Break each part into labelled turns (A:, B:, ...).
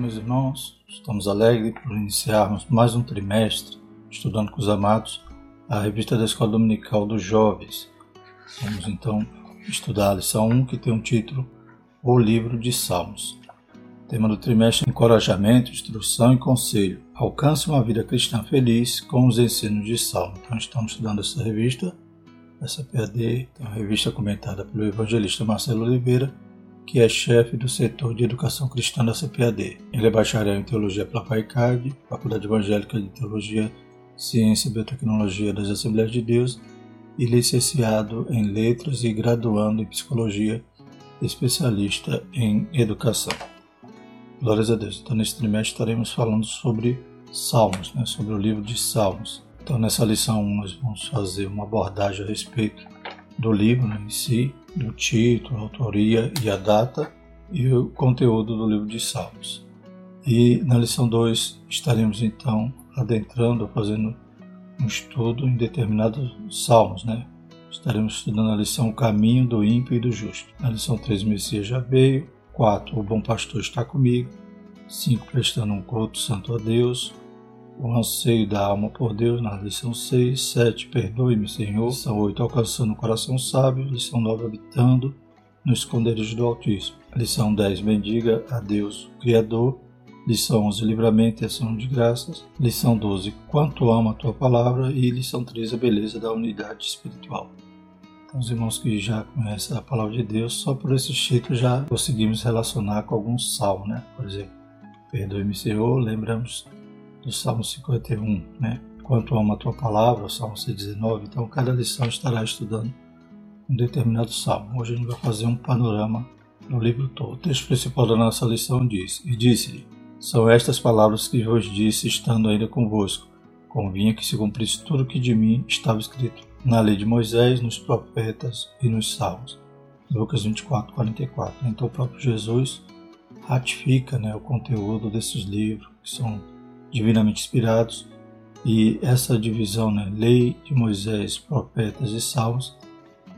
A: meus irmãos. Estamos alegres por iniciarmos mais um trimestre estudando com os amados a revista da Escola Dominical dos Jovens. Vamos então estudar a lição 1, que tem um título O Livro de Salmos. Tema do trimestre: Encorajamento, Instrução e Conselho. Alcance uma vida cristã feliz com os ensinos de Salmo. Então, estamos estudando essa revista, essa PAD, uma revista comentada pelo evangelista Marcelo Oliveira que é chefe do setor de educação cristã da CPAD. Ele é bacharel em teologia pela FAICARD, Faculdade Evangélica de Teologia, Ciência e Biotecnologia das Assembleias de Deus, e licenciado em letras e graduando em psicologia, especialista em educação. Glórias a Deus. Então, nesse trimestre estaremos falando sobre Salmos, né, sobre o livro de Salmos. Então, nessa lição nós vamos fazer uma abordagem a respeito do livro né, em si, do título, autoria e a data, e o conteúdo do livro de Salmos. E na lição 2 estaremos então adentrando, fazendo um estudo em determinados salmos, né? Estaremos estudando a lição O Caminho do Ímpio e do Justo. Na lição 3, Messias já veio. 4, O Bom Pastor está comigo. 5, Prestando um culto santo a Deus o anseio da alma por Deus, na lição 6, 7, perdoe-me, Senhor, lição 8, alcançando o coração sábio, lição 9, habitando no esconderijo do Altíssimo, lição 10, bendiga a Deus, Criador, lição 11, livramento e ação de graças, lição 12, quanto ama a tua palavra e lição 13, a beleza da unidade espiritual. Então, os irmãos que já conhecem a palavra de Deus, só por esse título já conseguimos relacionar com alguns salmos, né? Por exemplo, perdoe-me, Senhor, lembramos do Salmo 51, né? Quanto ama a tua palavra, o Salmo 119. Então, cada lição estará estudando um determinado salmo. Hoje a gente vai fazer um panorama no livro todo. O texto principal da nossa lição diz: E disse-lhe: São estas palavras que vos disse, estando ainda convosco. Convinha que se cumprisse tudo o que de mim estava escrito na lei de Moisés, nos profetas e nos salmos. Lucas 24, 44. Então, o próprio Jesus ratifica né, o conteúdo desses livros, que são divinamente inspirados, e essa divisão, né, lei de Moisés, profetas e salmos,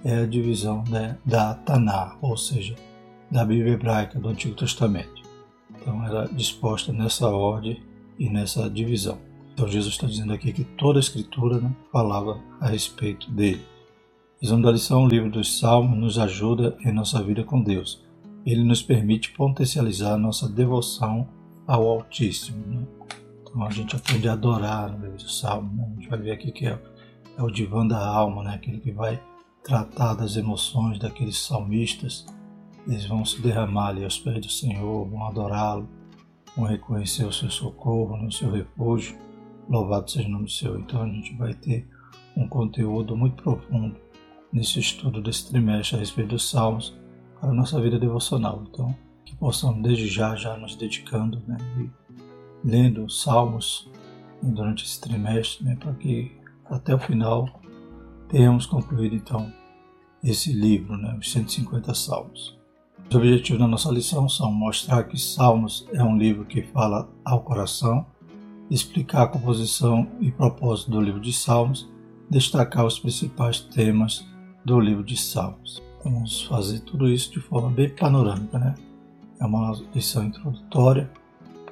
A: é a divisão né, da Taná, ou seja, da Bíblia hebraica do Antigo Testamento. Então era disposta nessa ordem e nessa divisão. Então Jesus está dizendo aqui que toda a Escritura né, falava a respeito dele. Resumo da lição, o livro dos Salmos nos ajuda em nossa vida com Deus. Ele nos permite potencializar nossa devoção ao Altíssimo. Né? Então a gente aprende a adorar no meio do salmo. Né? A gente vai ver aqui que é, é o divã da alma, né? aquele que vai tratar das emoções daqueles salmistas. Eles vão se derramar ali aos pés do Senhor, vão adorá-lo, vão reconhecer o seu socorro, né? o seu refúgio. Louvado seja o nome do Senhor. Então a gente vai ter um conteúdo muito profundo nesse estudo desse trimestre a respeito dos salmos para a nossa vida devocional. Então, que possamos desde já, já nos dedicando né, e lendo salmos durante esse trimestre, né, para que até o final tenhamos concluído então esse livro, né, os 150 salmos. Os objetivos da nossa lição são mostrar que Salmos é um livro que fala ao coração, explicar a composição e propósito do livro de Salmos, destacar os principais temas do livro de Salmos. Vamos fazer tudo isso de forma bem panorâmica, né? É uma lição introdutória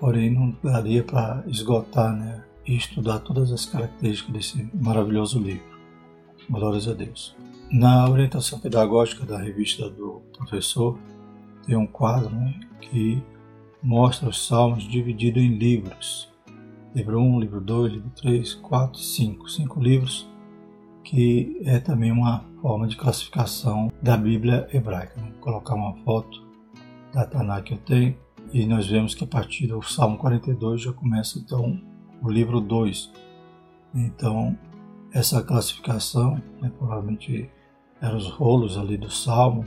A: porém não daria para esgotar né, e estudar todas as características desse maravilhoso livro. Glórias a Deus. Na orientação pedagógica da revista do professor, tem um quadro né, que mostra os salmos divididos em livros. Livro 1, livro 2, livro 3, 4, 5. Cinco livros que é também uma forma de classificação da Bíblia hebraica. Vou colocar uma foto da Tanakh que eu tenho e nós vemos que a partir do Salmo 42 já começa então o livro 2. Então, essa classificação, né, provavelmente eram os rolos ali do Salmo,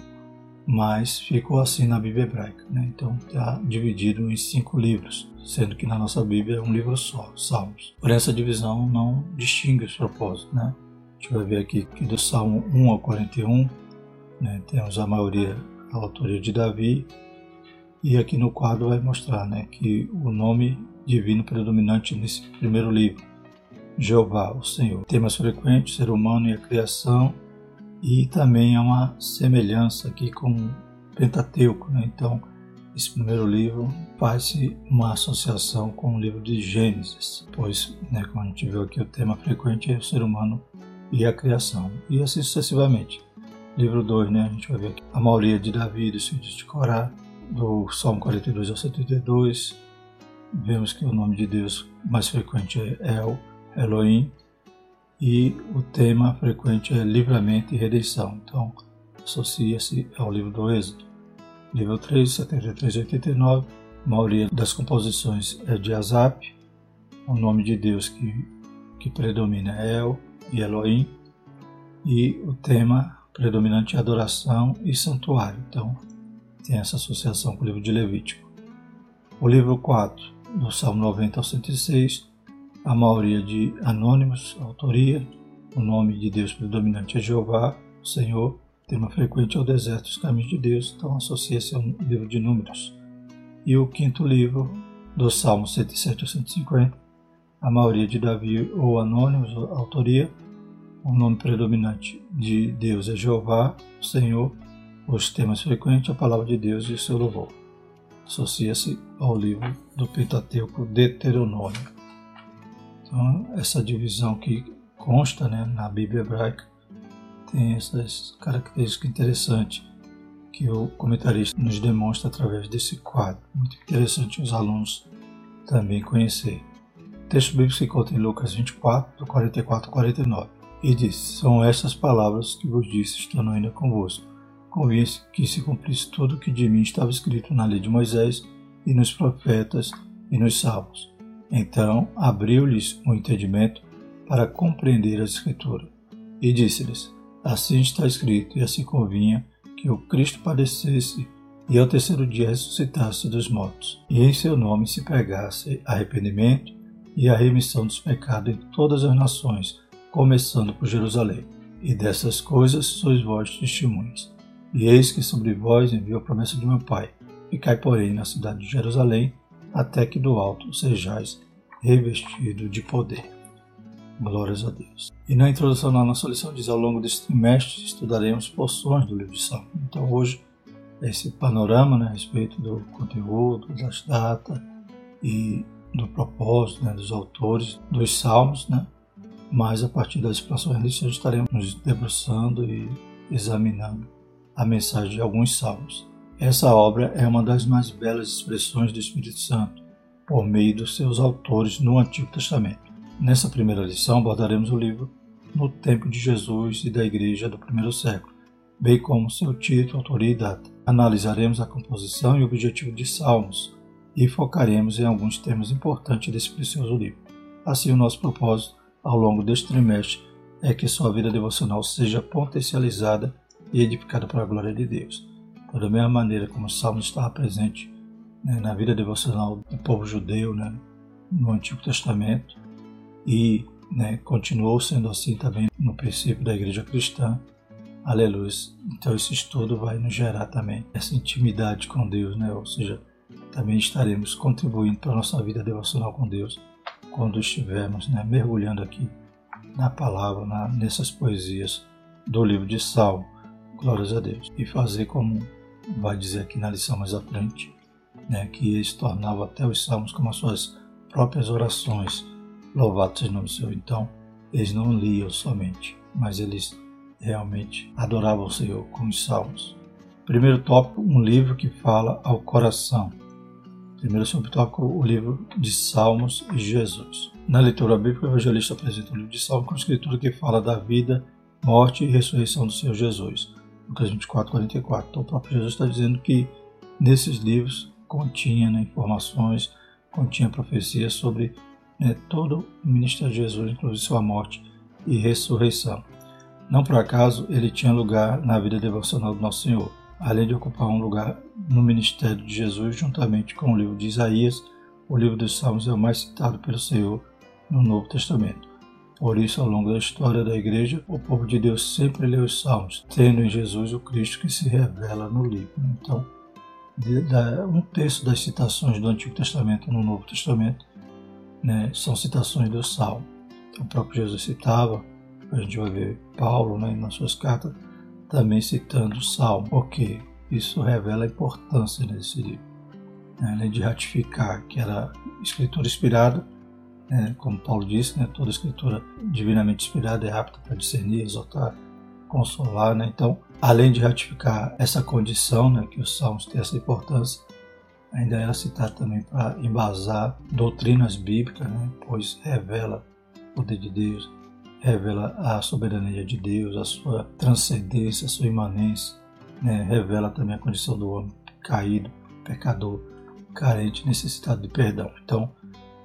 A: mas ficou assim na Bíblia hebraica. Né? Então, está dividido em cinco livros, sendo que na nossa Bíblia é um livro só, Salmos. Por essa divisão não distingue os propósitos. Né? A gente vai ver aqui que do Salmo 1 ao 41, né, temos a maioria a autoria de Davi, e aqui no quadro vai mostrar né, que o nome divino predominante nesse primeiro livro, Jeová, o Senhor. Temas frequentes, ser humano e a criação, e também há uma semelhança aqui com o Pentateuco. Né? Então, esse primeiro livro faz-se uma associação com o livro de Gênesis, pois, né, como a gente viu aqui, o tema frequente é o ser humano e a criação, e assim sucessivamente. Livro 2, né, a gente vai ver aqui a maioria de Davi, dos filhos de Corá, do Salmo 42 ao 72, vemos que o nome de Deus mais frequente é El, Elohim, e o tema frequente é livramento e redenção. Então, associa-se ao livro do Êxodo. Livro 3, 73 e 89, a maioria das composições é de Asap, o nome de Deus que, que predomina é El e Elohim, e o tema predominante é adoração e santuário. Então, tem essa associação com o livro de Levítico. O livro 4, do Salmo 90 ao 106, a maioria de anônimos, autoria, o nome de Deus predominante é Jeová, o Senhor, tema frequente é o deserto dos caminhos de Deus, então associa-se ao livro de Números. E o quinto livro, do Salmo 107 ao 150, a maioria de Davi ou anônimos, autoria, o nome predominante de Deus é Jeová, o Senhor, os temas frequentes, a palavra de Deus e seu louvor. Associa-se ao livro do Pentateuco Deuteronômio. Então, essa divisão que consta né, na Bíblia hebraica tem essas características interessantes que o comentarista nos demonstra através desse quadro. Muito interessante os alunos também conhecer. O texto bíblico se encontra em Lucas 24, do 44 ao 49, e diz: São estas palavras que vos disse, estando ainda convosco. Convinha que se cumprisse tudo o que de mim estava escrito na lei de Moisés, e nos profetas, e nos salmos. Então abriu-lhes o entendimento para compreender a Escritura, e disse-lhes: Assim está escrito, e assim convinha que o Cristo padecesse e ao terceiro dia ressuscitasse dos mortos, e em seu nome se pregasse arrependimento e a remissão dos pecados em todas as nações, começando por Jerusalém. E dessas coisas sois vós testemunhas. E eis que sobre vós enviou a promessa de meu Pai. Ficai, porém, na cidade de Jerusalém, até que do alto sejais revestido de poder. Glórias a Deus. E na introdução da nossa lição diz ao longo deste trimestre estudaremos porções do livro de Salmos. Então hoje esse panorama né, a respeito do conteúdo, das datas e do propósito né, dos autores dos Salmos, né? mas a partir das explicações lições estaremos nos debruçando e examinando a mensagem de alguns salmos. Essa obra é uma das mais belas expressões do Espírito Santo por meio dos seus autores no Antigo Testamento. Nessa primeira lição abordaremos o livro No Tempo de Jesus e da Igreja do primeiro século, bem como seu título, autoria e data. Analisaremos a composição e objetivo de Salmos e focaremos em alguns temas importantes desse precioso livro. Assim, o nosso propósito ao longo deste trimestre é que sua vida devocional seja potencializada e para a glória de Deus. Da mesma maneira como o Salmo estava presente né, na vida devocional do povo judeu né, no Antigo Testamento e né, continuou sendo assim também no princípio da igreja cristã. Aleluia. Então esse estudo vai nos gerar também essa intimidade com Deus, né? ou seja, também estaremos contribuindo para a nossa vida devocional com Deus quando estivermos né, mergulhando aqui na palavra, na, nessas poesias do livro de Salmo. Glórias a Deus. E fazer como vai dizer aqui na lição mais à frente, né, que eles tornavam até os salmos como as suas próprias orações. Louvado seja o nome do Senhor. Então, eles não liam somente, mas eles realmente adoravam o Senhor com os salmos. Primeiro tópico, um livro que fala ao coração. Primeiro subtópico, o livro de Salmos e Jesus. Na leitura bíblica, o evangelista apresenta o livro de Salmos com a escritura que fala da vida, morte e ressurreição do Senhor Jesus. Lucas 24, 44. Então, o próprio Jesus está dizendo que nesses livros continha né, informações, continha profecias sobre né, todo o ministério de Jesus, inclusive sua morte e ressurreição. Não por acaso ele tinha lugar na vida devocional do Nosso Senhor, além de ocupar um lugar no ministério de Jesus, juntamente com o livro de Isaías, o livro dos Salmos é o mais citado pelo Senhor no Novo Testamento. Por isso, ao longo da história da Igreja, o povo de Deus sempre lê os Salmos, tendo em Jesus o Cristo que se revela no livro. Então, um terço das citações do Antigo Testamento no Novo Testamento né, são citações do Salmo. Então, o próprio Jesus citava, a gente vai ver Paulo né, nas suas cartas também citando o Salmo, porque isso revela a importância desse livro. né, além de ratificar que era escritura inspirada, né, como Paulo disse, né, toda escritura divinamente inspirada é apta para discernir, exaltar, consolar. Né, então, além de ratificar essa condição, né, que os salmos têm essa importância, ainda era citado também para embasar doutrinas bíblicas, né, pois revela o poder de Deus, revela a soberania de Deus, a sua transcendência, a sua imanência, né, revela também a condição do homem caído, pecador, carente, necessitado de perdão. Então,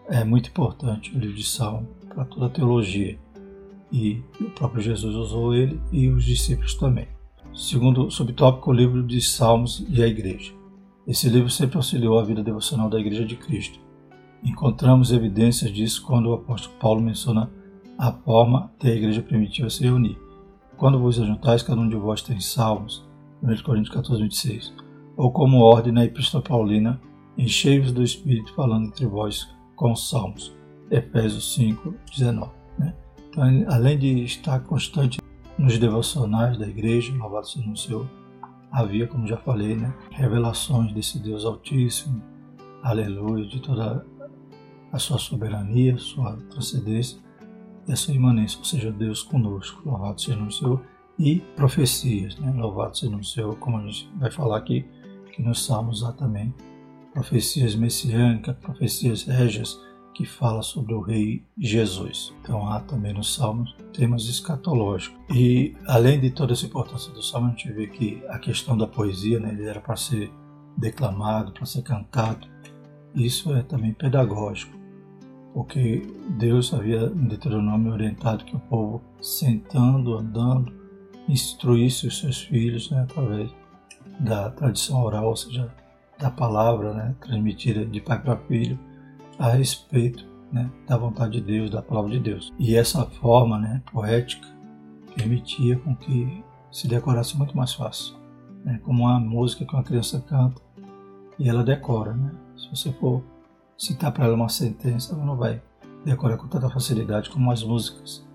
A: é muito importante o livro de Salmo para toda a teologia. E o próprio Jesus usou ele e os discípulos também. Segundo subtópico, o livro de Salmos e a Igreja. Esse livro sempre auxiliou a vida devocional da Igreja de Cristo. Encontramos evidências disso quando o apóstolo Paulo menciona a forma de a igreja primitiva se reunir. Quando vos ajuntais, cada um de vós tem salmos, 1 Coríntios 14, 26. Ou como ordem na Epístola Paulina, enchei-vos do Espírito falando entre vós com salmos, Efésios 5, 19. Né? Então, além de estar constante nos devocionais da igreja, louvado seja o Senhor, havia, como já falei, né, revelações desse Deus Altíssimo, aleluia, de toda a sua soberania, sua transcendência, e a sua imanência, ou seja, Deus conosco, louvado seja o Senhor, e profecias, né? louvado seja o Senhor, como a gente vai falar aqui, que nos Salmos há também profecias messiânicas, profecias régias, que fala sobre o rei Jesus. Então há também nos Salmos temas escatológicos. E além de toda essa importância do Salmo, a gente vê que a questão da poesia, né, ele era para ser declamado, para ser cantado. Isso é também pedagógico porque Deus havia em Deuteronômio orientado que o povo, sentando, andando, instruísse os seus filhos né, através da tradição oral, ou seja, da palavra né, transmitida de pai para filho a respeito né, da vontade de Deus, da palavra de Deus. E essa forma né, poética permitia com que se decorasse muito mais fácil, né, como uma música que uma criança canta e ela decora. Né? Se você for citar para ela uma sentença, ela não vai decorar com tanta facilidade como as músicas.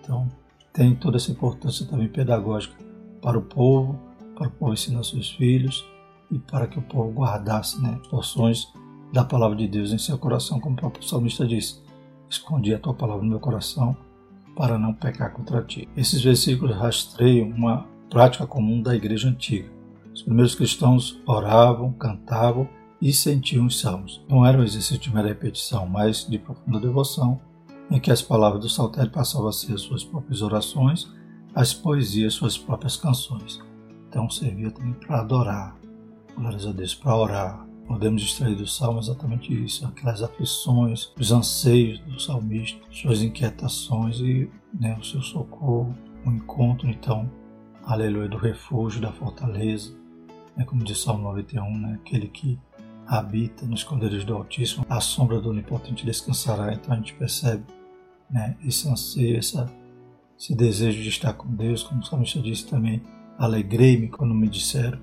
A: Então, tem toda essa importância também pedagógica para o povo, para o povo ensinar seus filhos e para que o povo guardasse né, porções da palavra de Deus em seu coração, como o próprio salmista disse: Escondi a tua palavra no meu coração para não pecar contra ti. Esses versículos rastreiam uma prática comum da igreja antiga. Os primeiros cristãos oravam, cantavam e sentiam os salmos. Não era um exercício de mera repetição, mas de profunda devoção, em que as palavras do saltério passavam a ser as suas próprias orações, as poesias, suas próprias canções. Então servia também para adorar, glórias a Deus, para orar. Podemos extrair do salmo exatamente isso, aquelas aflições, os anseios do salmista, suas inquietações e né, o seu socorro, o encontro, então, aleluia, do refúgio, da fortaleza, né, como diz Salmo 91, né, aquele que habita nos esconderijos do Altíssimo, a sombra do Onipotente descansará. Então a gente percebe né, esse anseio, essa, esse desejo de estar com Deus, como o salmista disse também, alegrei-me quando me disseram,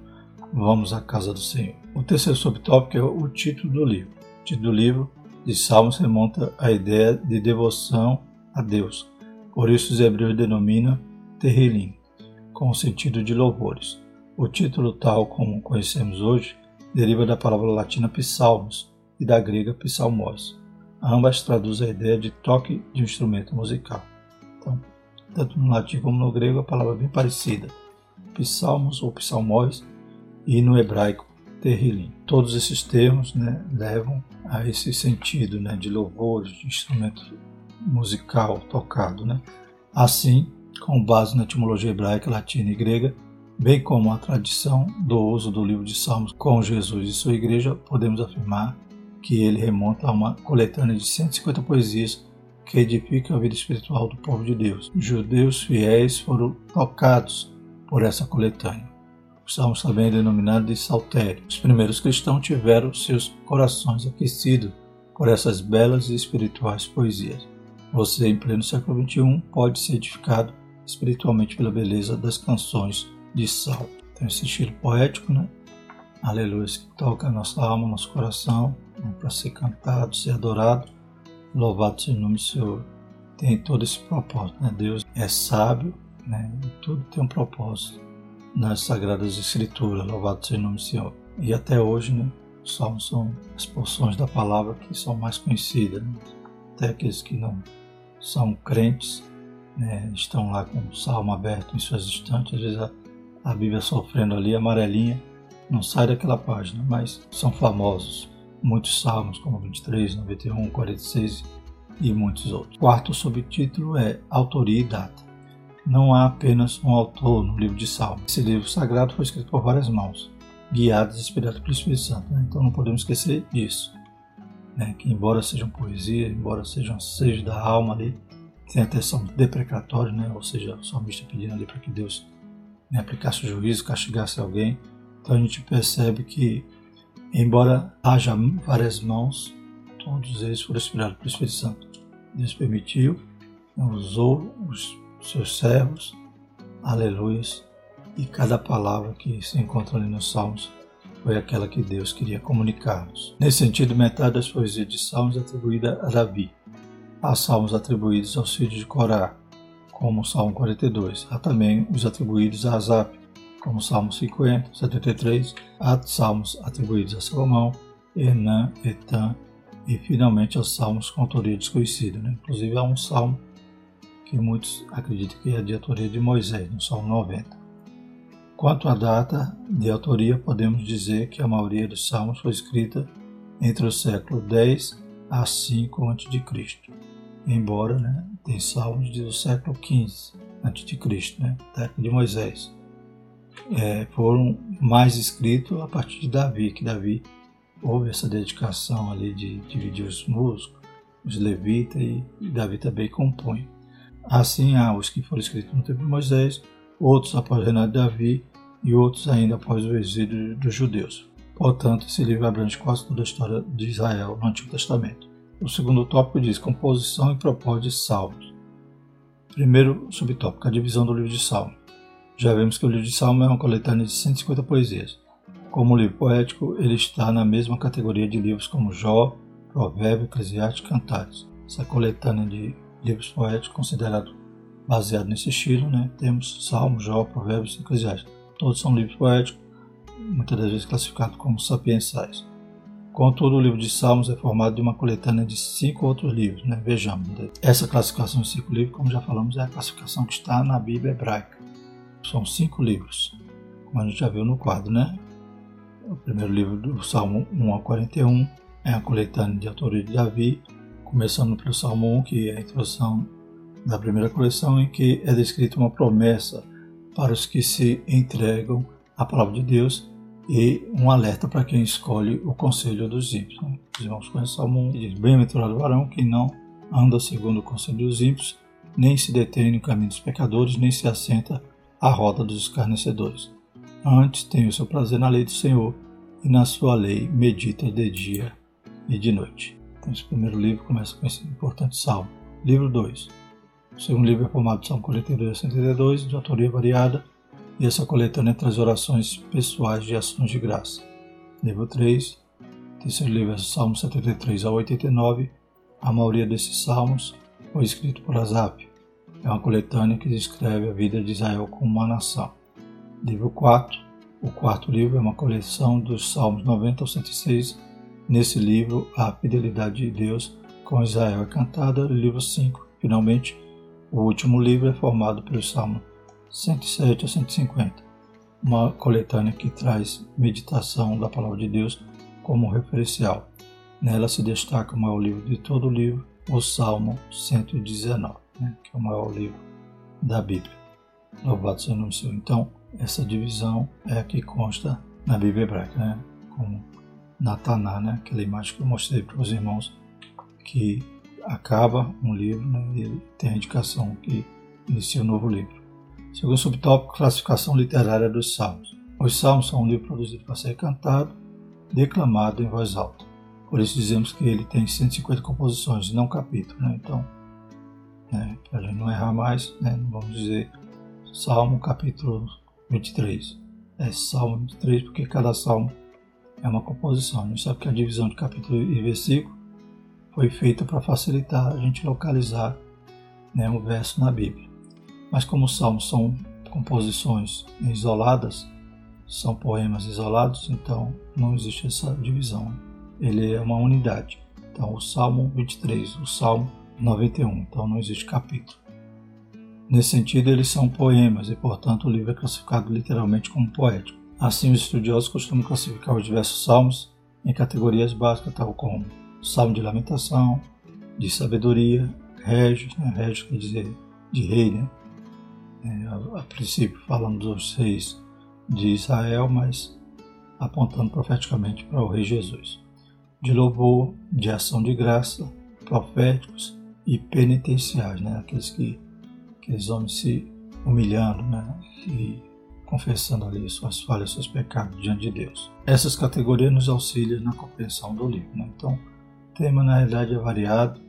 A: vamos à casa do Senhor. O terceiro subtópico é o título do livro. O título do livro de Salmos remonta à ideia de devoção a Deus. Por isso os hebreus denominam Terrilim, com o sentido de louvores. O título tal como conhecemos hoje deriva da palavra latina psalmos e da grega psalmos. Ambas traduzem a ideia de toque de um instrumento musical. Então, tanto no latim como no grego a palavra é bem parecida. Psalmos ou psalmos e no hebraico terrilim. Todos esses termos né, levam a esse sentido né, de louvor, de instrumento musical tocado. Né? Assim, com base na etimologia hebraica, latina e grega, Bem como a tradição do uso do livro de Salmos com Jesus e sua igreja, podemos afirmar que ele remonta a uma coletânea de 150 poesias que edificam a vida espiritual do povo de Deus. Judeus fiéis foram tocados por essa coletânea. Os salmos também é denominado de saltério. Os primeiros cristãos tiveram seus corações aquecidos por essas belas e espirituais poesias. Você, em pleno século XXI, pode ser edificado espiritualmente pela beleza das canções de sal. Tem esse estilo poético, né? Aleluia, que toca a nossa alma, nosso coração, né? para ser cantado, ser adorado. Louvado seja o nome do Senhor. Tem todo esse propósito, né? Deus é sábio, né? E tudo tem um propósito nas Sagradas Escrituras. Louvado seja o nome do Senhor. E até hoje, né? Os salmos são as porções da palavra que são mais conhecidas. Né? Até aqueles que não são crentes né, estão lá com o salmo aberto em suas estantes, às vezes a, a Bíblia sofrendo ali, amarelinha, não sai daquela página, mas são famosos. Muitos salmos, como 23, 91, 46 e muitos outros. Quarto subtítulo é Autoria e Data. Não há apenas um autor no livro de Salmos. Esse livro sagrado foi escrito por várias mãos, guiadas e inspiradas pelo Espírito Santo. Né? Então não podemos esquecer disso. Né? Que embora sejam poesia, embora sejam sejos da alma ali, tem até são deprecatórios, né? ou seja, o salmista pedindo ali para que Deus né, aplicasse o juízo, castigasse alguém. Então a gente percebe que, embora haja várias mãos, todos eles foram inspirados pelo Espírito Santo. Deus permitiu, usou os seus servos, aleluias, e cada palavra que se encontra ali nos Salmos foi aquela que Deus queria comunicar-nos. Nesse sentido, metade das poesias de Salmos é atribuída a Davi. Há salmos atribuídos aos filhos de Corá, como o Salmo 42. Há também os atribuídos a Asap, como o Salmo 50, 73. Há salmos atribuídos a Salomão, Enã, Etan e finalmente aos salmos com autoria desconhecida. Né? Inclusive há um salmo que muitos acreditam que é de autoria de Moisés, no Salmo 90. Quanto à data de autoria, podemos dizer que a maioria dos salmos foi escrita entre o século 10 a 5 a.C embora né, tem salmos do século XV a.C., né, da época de Moisés. É, foram mais escritos a partir de Davi, que Davi houve essa dedicação ali de dividir os músicos, os levitas, e Davi também compõe. Assim há os que foram escritos no tempo de Moisés, outros após o reinado de Davi e outros ainda após o exílio dos judeus. Portanto, esse livro abrange quase toda a história de Israel no Antigo Testamento. O segundo tópico diz composição e propósito de salmos. Primeiro subtópico, a divisão do livro de salmos. Já vemos que o livro de salmos é uma coletânea de 150 poesias. Como livro poético, ele está na mesma categoria de livros como Jó, Provérbio, Eclesiastes e Cantares. Essa coletânea de livros poéticos, considerado baseado nesse estilo, né? temos Salmos, Jó, Provérbios e Eclesiastes. Todos são livros poéticos, muitas das vezes classificados como sapiensais. Contudo, o livro de Salmos é formado de uma coletânea de cinco outros livros. Né? Vejamos, né? essa classificação de cinco livros, como já falamos, é a classificação que está na Bíblia hebraica. São cinco livros, como a gente já viu no quadro. Né? O primeiro livro do Salmo 1 ao 41 é a coletânea de autoria de Davi, começando pelo Salmo 1, que é a introdução da primeira coleção, em que é descrita uma promessa para os que se entregam à palavra de Deus e um alerta para quem escolhe o conselho dos ímpios. Né? Os irmãos conhecem Salmo 1 diz: Bem-aventurado o varão que não anda segundo o conselho dos ímpios, nem se detém no caminho dos pecadores, nem se assenta à roda dos escarnecedores. Antes tem o seu prazer na lei do Senhor, e na sua lei medita de dia e de noite. Então, esse primeiro livro começa com esse importante salmo. Livro 2. O segundo livro é formado de Salmo 42 a 132, de autoria variada, e essa coletânea traz orações pessoais de ações de graça. Livro 3, terceiro livro é Salmos 73 a 89. A maioria desses salmos foi escrito por Asap. É uma coletânea que descreve a vida de Israel como uma nação. Livro 4. O quarto livro é uma coleção dos Salmos 90 ao 106. Nesse livro, a fidelidade de Deus com Israel é cantada. Livro 5. Finalmente, o último livro é formado pelos Salmos 107 a 150, uma coletânea que traz meditação da Palavra de Deus como referencial. Nela se destaca o maior livro de todo o livro, o Salmo 119, né, que é o maior livro da Bíblia. Louvado seja o nome Senhor. Então, essa divisão é a que consta na Bíblia hebraica, né, como Nataná, né, aquela imagem que eu mostrei para os irmãos, que acaba um livro né, e tem a indicação que inicia um novo livro. Segundo subtópico, classificação literária dos Salmos. Os Salmos são um livro produzido para ser cantado, declamado em voz alta. Por isso dizemos que ele tem 150 composições, não capítulos. Né? Então, né, para não errar mais, né, vamos dizer Salmo capítulo 23. É Salmo 23 porque cada salmo é uma composição. A gente sabe que a divisão de capítulo e versículo foi feita para facilitar a gente localizar né, um verso na Bíblia. Mas como os salmos são composições isoladas, são poemas isolados, então não existe essa divisão. Ele é uma unidade. Então, o Salmo 23, o Salmo 91, então não existe capítulo. Nesse sentido, eles são poemas e, portanto, o livro é classificado literalmente como poético. Assim, os estudiosos costumam classificar os diversos salmos em categorias básicas, tal como Salmo de Lamentação, de Sabedoria, Régios, né? Régios quer dizer de rei, né? É, a, a princípio falando dos reis de Israel, mas apontando profeticamente para o Rei Jesus. De louvor, de ação de graça, proféticos e penitenciais, né? aqueles que aqueles homens se humilhando né? e confessando ali suas falhas, seus pecados diante de Deus. Essas categorias nos auxiliam na compreensão do livro. Né? Então, o tema na realidade é variado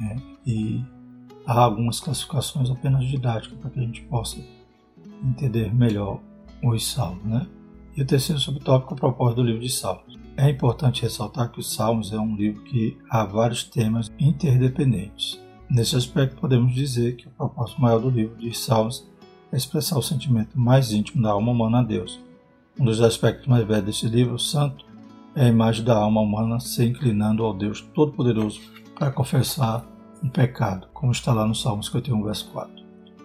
A: né? e há algumas classificações apenas didáticas para que a gente possa entender melhor os Salmos. Né? E o terceiro subtópico é o propósito do livro de Salmos. É importante ressaltar que os Salmos é um livro que há vários temas interdependentes. Nesse aspecto, podemos dizer que o propósito maior do livro de Salmos é expressar o sentimento mais íntimo da alma humana a Deus. Um dos aspectos mais velhos desse livro, Santo, é a imagem da alma humana se inclinando ao Deus Todo-Poderoso para confessar um pecado, como está lá no Salmo 51, verso 4.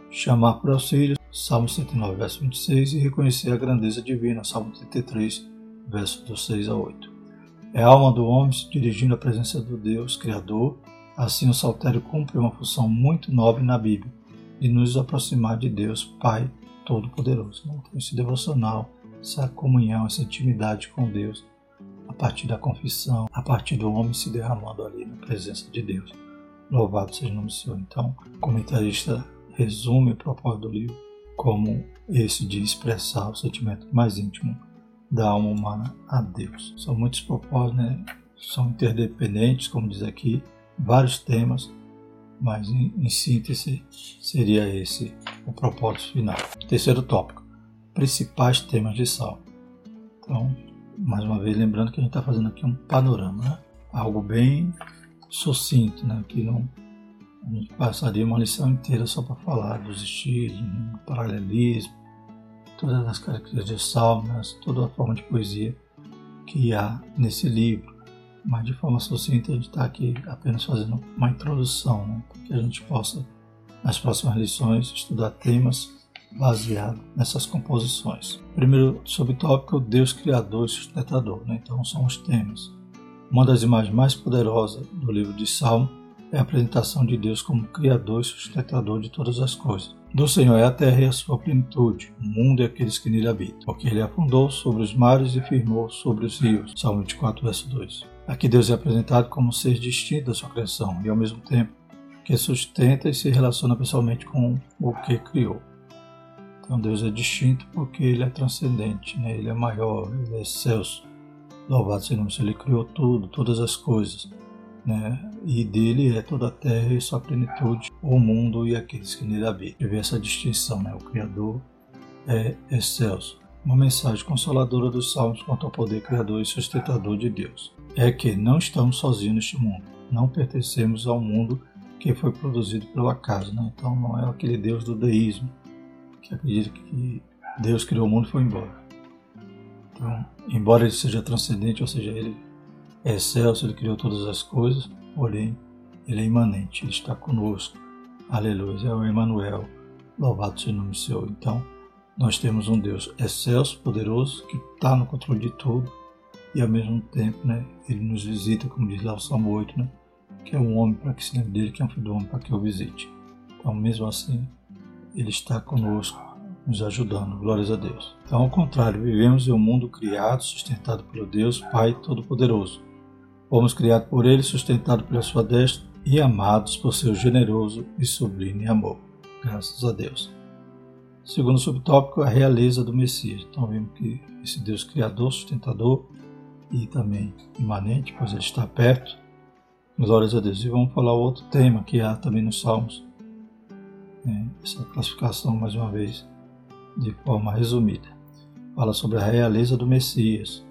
A: Chamar por auxílio, Salmo 109, verso 26, e reconhecer a grandeza divina, Salmo 33, verso do 6 a 8. É a alma do homem se dirigindo à presença do Deus Criador, assim o saltério cumpre uma função muito nobre na Bíblia, de nos aproximar de Deus Pai Todo-Poderoso. Então, esse devocional, essa comunhão, essa intimidade com Deus, a partir da confissão, a partir do homem se derramando ali na presença de Deus. Louvado seja o nome do Senhor. Então, o comentarista resume o propósito do livro como esse de expressar o sentimento mais íntimo da alma humana a Deus. São muitos propósitos, né? são interdependentes, como diz aqui, vários temas, mas em, em síntese seria esse o propósito final. Terceiro tópico: principais temas de Salmo. Então, mais uma vez, lembrando que a gente está fazendo aqui um panorama, né? algo bem sucinto, né? que não a gente passaria uma lição inteira só para falar dos estilos, né? paralelismo, todas as características de salmos, toda a forma de poesia que há nesse livro. Mas de forma sucinta gente está aqui apenas fazendo uma introdução, né? para que a gente possa, nas próximas lições, estudar temas baseados nessas composições. Primeiro subtópico, Deus Criador e Sustentador. Né? Então são os temas. Uma das imagens mais poderosas do livro de Salmo é a apresentação de Deus como Criador e sustentador de todas as coisas. Do Senhor é a terra e a sua plenitude, o mundo e aqueles que nele habitam, porque ele afundou sobre os mares e firmou sobre os rios. Salmo 24, verso 2. Aqui Deus é apresentado como um ser distinto da sua criação e ao mesmo tempo que sustenta e se relaciona pessoalmente com o que criou. Então Deus é distinto porque ele é transcendente, né? ele é maior, ele é excelso. Louvado seja o nome Ele criou tudo, todas as coisas né? E dele é toda a terra e sua plenitude, o mundo e aqueles que nele habitam. Vê essa distinção, né? O Criador é excelso. Uma mensagem consoladora dos Salmos quanto ao poder criador e sustentador de Deus é que não estamos sozinhos neste mundo. Não pertencemos ao mundo que foi produzido pelo acaso, né? Então não é aquele Deus do deísmo que acredita que Deus criou o mundo e foi embora. Então, embora ele seja transcendente, ou seja, ele é excelso, Ele criou todas as coisas, porém Ele é imanente, Ele está conosco. Aleluia, é o Emmanuel, louvado seja o nome Senhor. Então, nós temos um Deus excelso, poderoso, que está no controle de tudo e ao mesmo tempo, né, Ele nos visita, como diz lá o Salmo 8, né, que é um homem para que se lembre dele, que é um filho do homem para que o visite. Então, mesmo assim, Ele está conosco, nos ajudando, glórias a Deus. Então, ao contrário, vivemos em um mundo criado, sustentado pelo Deus Pai Todo-Poderoso, Fomos criados por Ele, sustentados pela sua destra e amados por seu generoso e sublime amor. Graças a Deus. Segundo subtópico, a realeza do Messias. Então vimos que esse Deus criador, sustentador e também imanente, pois ele está perto. Glórias a Deus. E vamos falar outro tema que há também nos Salmos. É, essa classificação, mais uma vez, de forma resumida. Fala sobre a realeza do Messias,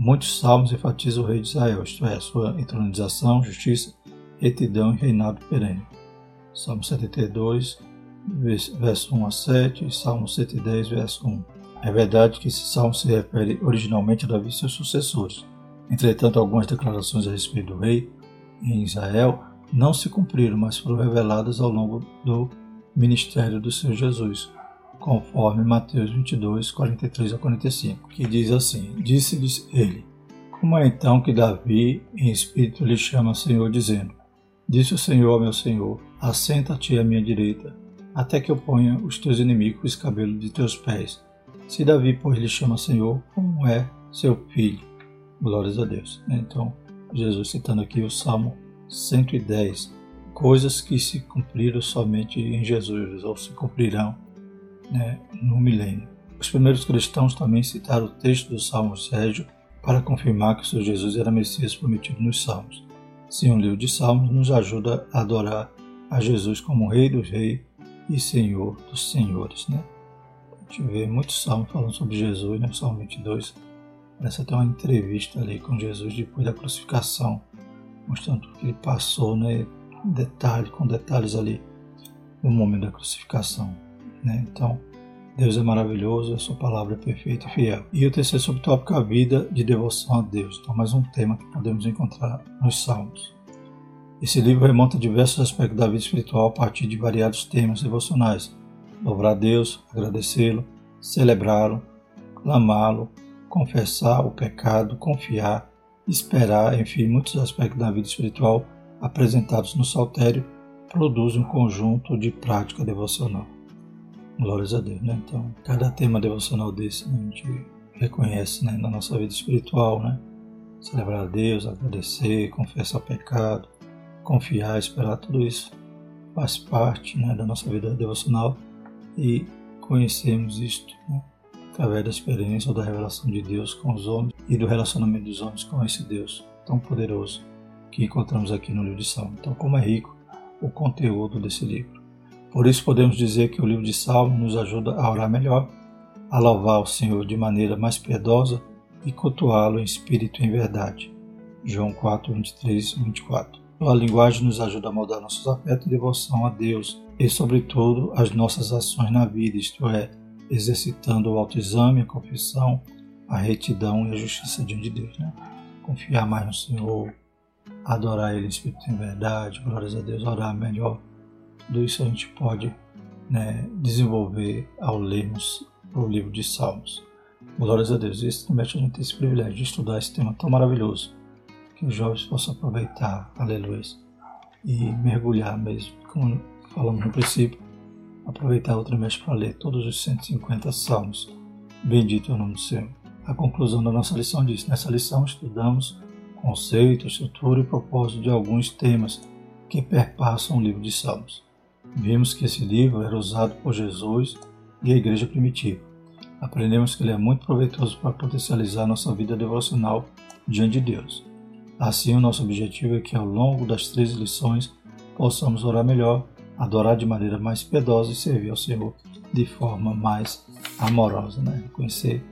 A: Muitos salmos enfatizam o rei de Israel, isto é, sua entronização, justiça, retidão e reinado perene. Salmo 72, verso 1 a 7 e Salmo 110, verso 1. É verdade que esse salmo se refere originalmente a Davi e seus sucessores. Entretanto, algumas declarações a respeito do rei em Israel não se cumpriram, mas foram reveladas ao longo do ministério do Senhor Jesus, conforme Mateus 22, 43 a 45, que diz assim: Disse-lhes ele: Como é então que Davi, em espírito, lhe chama Senhor, dizendo: Disse o Senhor ao meu Senhor: Assenta-te à minha direita, até que eu ponha os teus inimigos os de teus pés. Se Davi, pois, lhe chama Senhor, como é seu filho? Glórias a Deus. Então, Jesus citando aqui o Salmo 110, coisas que se cumpriram somente em Jesus, ou se cumprirão né, no milênio. Os primeiros cristãos também citaram o texto do Salmo Sérgio para confirmar que o Senhor Jesus era Messias prometido nos Salmos. Sim, o livro de Salmos nos ajuda a adorar a Jesus como Rei dos Reis e Senhor dos Senhores. Né? A gente vê muitos salmos falando sobre Jesus, né? Salmo 22 parece até uma entrevista ali com Jesus depois da crucificação, mostrando o que ele passou, né? detalhe, com detalhes ali no momento da crucificação. Né? Então, Deus é maravilhoso, a sua palavra é perfeita e fiel. E o terceiro subtópico é a vida de devoção a Deus. Então, mais um tema que podemos encontrar nos Salmos. Esse livro remonta diversos aspectos da vida espiritual a partir de variados temas devocionais. Louvar a Deus, agradecê-lo, celebrá-lo, clamá-lo, confessar o pecado, confiar, esperar, enfim, muitos aspectos da vida espiritual apresentados no Saltério produzem um conjunto de prática devocional. Glórias a Deus, né? Então, cada tema devocional desse né, a gente reconhece né, na nossa vida espiritual, né? Celebrar a Deus, agradecer, confessar o pecado, confiar, esperar, tudo isso faz parte né, da nossa vida devocional e conhecemos isto né, através da experiência ou da revelação de Deus com os homens e do relacionamento dos homens com esse Deus tão poderoso que encontramos aqui no livro de Salmo. Então, como é rico o conteúdo desse livro. Por isso podemos dizer que o livro de Salmos nos ajuda a orar melhor, a louvar o Senhor de maneira mais piedosa e cultuá-lo em espírito e em verdade. João 4, 23 e 24. A linguagem nos ajuda a moldar nossos afetos e devoção a Deus e, sobretudo, as nossas ações na vida, isto é, exercitando o autoexame, a confissão, a retidão e a justiça diante de Deus. Né? Confiar mais no Senhor, adorar Ele em espírito em verdade, glórias a Deus, orar melhor tudo isso a gente pode né, desenvolver ao lermos o livro de Salmos. Glórias a Deus. Isso também a gente tem esse privilégio de estudar esse tema tão maravilhoso. Que os jovens possam aproveitar, aleluia, e mergulhar mesmo, como falamos no princípio, aproveitar o trimestre para ler todos os 150 salmos. Bendito é o nome do Senhor. A conclusão da nossa lição diz: nessa lição estudamos conceito, estrutura e propósito de alguns temas que perpassam o livro de Salmos. Vimos que esse livro era usado por Jesus e a igreja primitiva. Aprendemos que ele é muito proveitoso para potencializar nossa vida devocional diante de Deus. Assim, o nosso objetivo é que ao longo das três lições possamos orar melhor, adorar de maneira mais piedosa e servir ao Senhor de forma mais amorosa. Né? Reconhecer,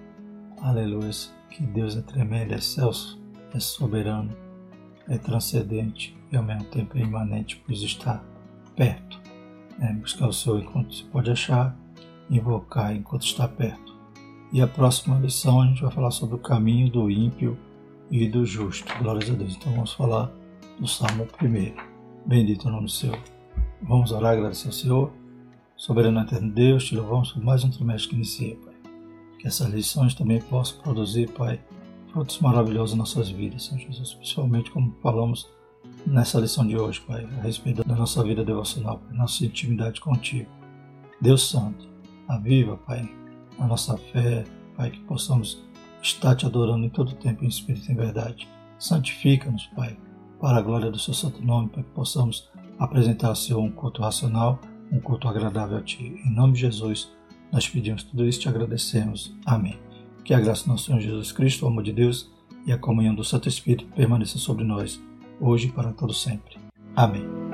A: aleluia, que Deus é tremendo, é excelso, é soberano, é transcendente e ao mesmo tempo é imanente, pois está perto é, buscar o Senhor enquanto se pode achar, invocar enquanto está perto. E a próxima lição a gente vai falar sobre o caminho do ímpio e do justo. Glórias a Deus. Então vamos falar do Salmo 1. Bendito o nome do Senhor. Vamos orar e agradecer ao Senhor. Soberano eterno Deus, te louvamos por mais um trimestre que inicia, Pai. Que essas lições também possam produzir, Pai, frutos maravilhosos em nossas vidas, Senhor Jesus. Principalmente como falamos nessa lição de hoje, Pai, a respeito da nossa vida devocional, Pai, nossa intimidade contigo. Deus Santo, aviva, Pai, a nossa fé, Pai, que possamos estar te adorando em todo tempo em espírito e em verdade. Santifica-nos, Pai, para a glória do seu santo nome, para que possamos apresentar ao Senhor um culto racional, um culto agradável a Ti. Em nome de Jesus, nós pedimos tudo isso e te agradecemos. Amém. Que a graça do nosso Senhor Jesus Cristo, o amor de Deus e a comunhão do Santo Espírito permaneça sobre nós hoje e para todo sempre. Amém.